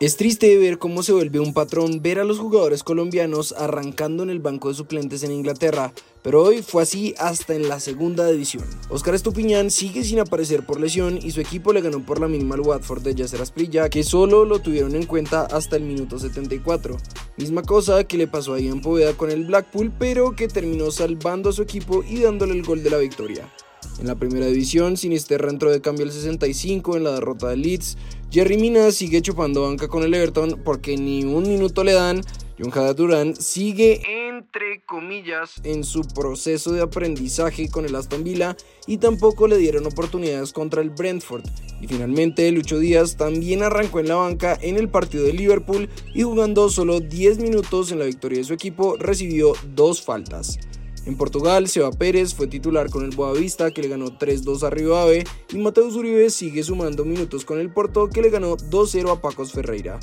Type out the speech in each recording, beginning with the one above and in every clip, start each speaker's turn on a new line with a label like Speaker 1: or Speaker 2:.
Speaker 1: Es triste ver cómo se vuelve un patrón ver a los jugadores colombianos arrancando en el banco de suplentes en Inglaterra, pero hoy fue así hasta en la segunda división. Oscar Estupiñán sigue sin aparecer por lesión y su equipo le ganó por la mínima al Watford de Yasser Asprilla, que solo lo tuvieron en cuenta hasta el minuto 74. Misma cosa que le pasó a Ian Poveda con el Blackpool, pero que terminó salvando a su equipo y dándole el gol de la victoria. En la primera división, Sinisterra entró de cambio al 65 en la derrota de Leeds. Jerry Mina sigue chupando banca con el Everton porque ni un minuto le dan. John Durán sigue entre comillas en su proceso de aprendizaje con el Aston Villa y tampoco le dieron oportunidades contra el Brentford. Y finalmente Lucho Díaz también arrancó en la banca en el partido de Liverpool y jugando solo 10 minutos en la victoria de su equipo recibió dos faltas. En Portugal, Seba Pérez fue titular con el Boavista que le ganó 3-2 a Rivave y Mateus Uribe sigue sumando minutos con el Porto que le ganó 2-0 a Pacos Ferreira.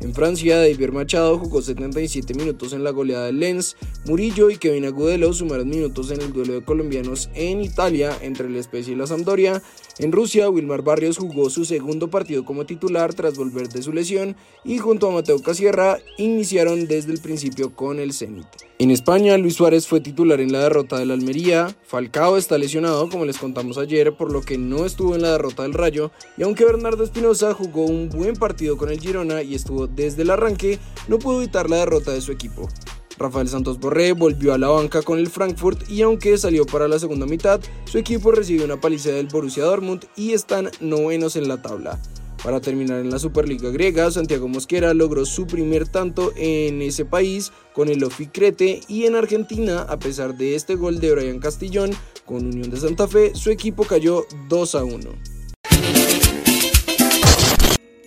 Speaker 1: En Francia, David Machado jugó 77 minutos en la goleada del Lens, Murillo y Kevin Agudelo sumaron minutos en el duelo de colombianos en Italia entre el Spezia y la Sampdoria. En Rusia, Wilmar Barrios jugó su segundo partido como titular tras volver de su lesión y junto a Mateo Casierra iniciaron desde el principio con el Zenit. En España, Luis Suárez fue titular en la derrota del Almería, Falcao está lesionado como les contamos ayer por lo que no estuvo en la derrota del Rayo y aunque Bernardo Espinosa jugó un buen partido con el Girona y estuvo desde el arranque, no pudo evitar la derrota de su equipo. Rafael Santos Borré volvió a la banca con el Frankfurt y aunque salió para la segunda mitad, su equipo recibió una paliza del Borussia Dortmund y están novenos en la tabla. Para terminar en la Superliga griega, Santiago Mosquera logró su primer tanto en ese país con el Oficrete y en Argentina, a pesar de este gol de Brian Castillón con Unión de Santa Fe, su equipo cayó 2 a 1.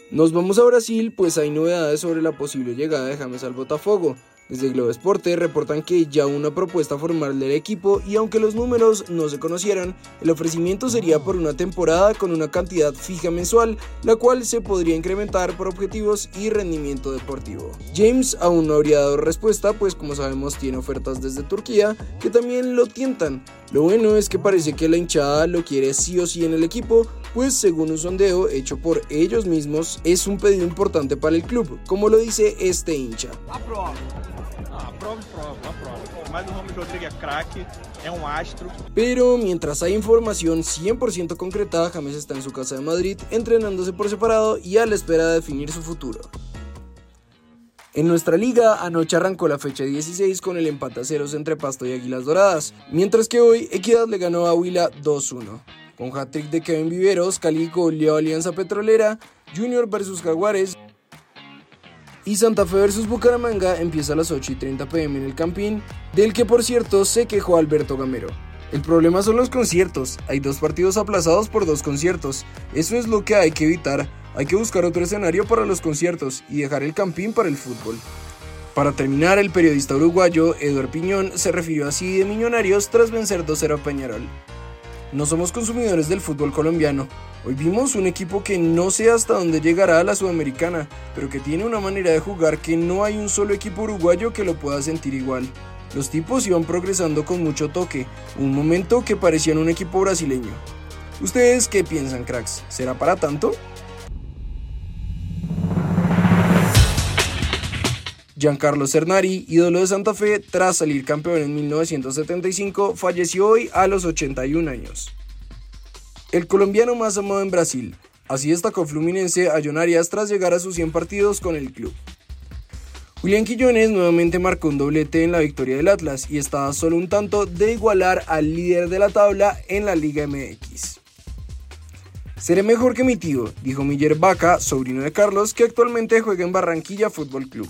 Speaker 1: Nos vamos a Brasil, pues hay novedades sobre la posible llegada de James al Botafogo. Desde Globo Esporte reportan que ya una propuesta formal del equipo y aunque los números no se conocieran, el ofrecimiento sería por una temporada con una cantidad fija mensual, la cual se podría incrementar por objetivos y rendimiento deportivo. James aún no habría dado respuesta, pues como sabemos tiene ofertas desde Turquía que también lo tientan. Lo bueno es que parece que la hinchada lo quiere sí o sí en el equipo, pues según un sondeo hecho por ellos mismos es un pedido importante para el club, como lo dice este hincha. Pero mientras hay información 100% concreta, James está en su casa de Madrid entrenándose por separado y a la espera de definir su futuro. En nuestra liga, anoche arrancó la fecha 16 con el empate a ceros entre Pasto y Águilas Doradas, mientras que hoy Equidad le ganó a Huila 2-1. Con hat-trick de Kevin Viveros, Cali goleó Alianza Petrolera, Junior versus Jaguares y Santa Fe vs Bucaramanga empieza a las 8 y 30 pm en el Campín, del que por cierto se quejó Alberto Gamero. El problema son los conciertos, hay dos partidos aplazados por dos conciertos, eso es lo que hay que evitar, hay que buscar otro escenario para los conciertos y dejar el Campín para el fútbol. Para terminar, el periodista uruguayo Eduard Piñón se refirió así de Millonarios tras vencer 2-0 a Peñarol. No somos consumidores del fútbol colombiano. Hoy vimos un equipo que no sé hasta dónde llegará a la Sudamericana, pero que tiene una manera de jugar que no hay un solo equipo uruguayo que lo pueda sentir igual. Los tipos iban progresando con mucho toque, un momento que parecían un equipo brasileño. ¿Ustedes qué piensan, cracks? ¿Será para tanto? Giancarlo Cernari, ídolo de Santa Fe, tras salir campeón en 1975, falleció hoy a los 81 años. El colombiano más amado en Brasil. Así destacó Fluminense a John Arias tras llegar a sus 100 partidos con el club. Julián Quillones nuevamente marcó un doblete en la victoria del Atlas y estaba solo un tanto de igualar al líder de la tabla en la Liga MX. Seré mejor que mi tío, dijo Miller Vaca, sobrino de Carlos, que actualmente juega en Barranquilla Fútbol Club.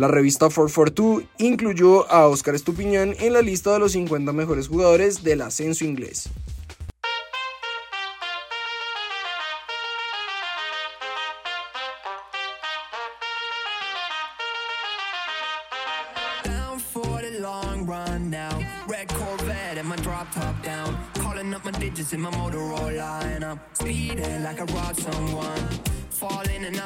Speaker 1: La revista 442 incluyó a Oscar Estupiñán en la lista de los 50 mejores jugadores del ascenso inglés.